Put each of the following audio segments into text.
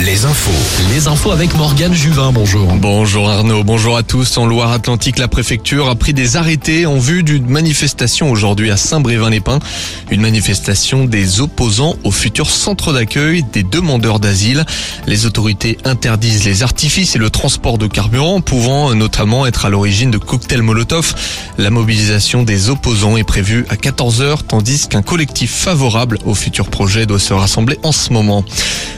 les infos. Les infos avec Morgane Juvin, bonjour. Bonjour Arnaud, bonjour à tous. En Loire-Atlantique, la préfecture a pris des arrêtés en vue d'une manifestation aujourd'hui à Saint-Brévin-les-Pins. Une manifestation des opposants au futur centre d'accueil des demandeurs d'asile. Les autorités interdisent les artifices et le transport de carburant, pouvant notamment être à l'origine de cocktails Molotov. La mobilisation des opposants est prévue à 14h, tandis qu'un collectif favorable au futur projet doit se rassembler en ce moment.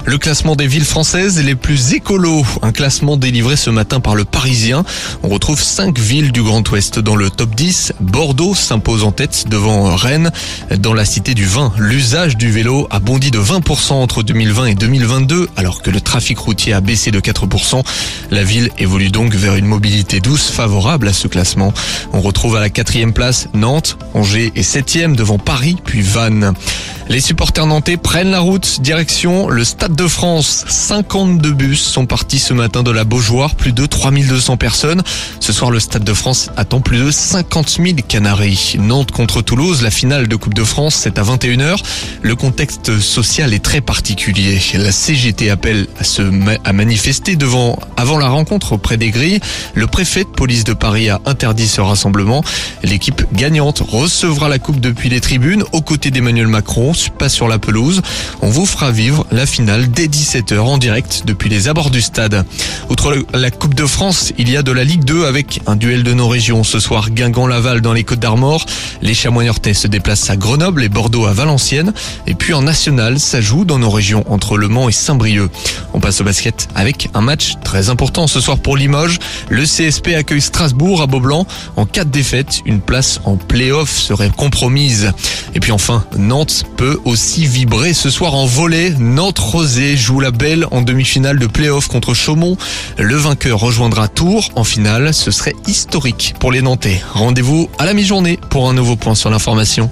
Le classement des villes françaises les plus écolos, un classement délivré ce matin par le Parisien. On retrouve cinq villes du Grand Ouest dans le top 10. Bordeaux s'impose en tête devant Rennes. Dans la cité du vin, l'usage du vélo a bondi de 20% entre 2020 et 2022, alors que le trafic routier a baissé de 4%. La ville évolue donc vers une mobilité douce favorable à ce classement. On retrouve à la quatrième place Nantes, Angers est septième devant Paris, puis Vannes. Les supporters nantais prennent la route direction le Stade de France. 52 bus sont partis ce matin de la Beaujoire, plus de 3200 personnes. Ce soir, le Stade de France attend plus de 50 000 Canaries. Nantes contre Toulouse, la finale de Coupe de France, c'est à 21h. Le contexte social est très particulier. La CGT appelle à se manifester devant avant la rencontre auprès des grilles. Le préfet de police de Paris a interdit ce rassemblement. L'équipe gagnante recevra la coupe depuis les tribunes aux côtés d'Emmanuel Macron pas sur la pelouse. On vous fera vivre la finale dès 17h en direct depuis les abords du stade. Outre la Coupe de France, il y a de la Ligue 2 avec un duel de nos régions. Ce soir, Guingamp-Laval dans les Côtes d'Armor. Les Chamois se déplacent à Grenoble et Bordeaux à Valenciennes. Et puis en national, ça joue dans nos régions entre Le Mans et Saint-Brieuc. On passe au basket avec un match très important ce soir pour Limoges. Le CSP accueille Strasbourg à Beaublanc. En cas de défaite, une place en play-off serait compromise. Et puis enfin, Nantes peut aussi vibrer ce soir en volée. Nantes-Rosé joue la belle en demi-finale de play-off contre Chaumont. Le vainqueur rejoindra Tours en finale. Ce serait historique pour les Nantais. Rendez-vous à la mi-journée pour un nouveau point sur l'information.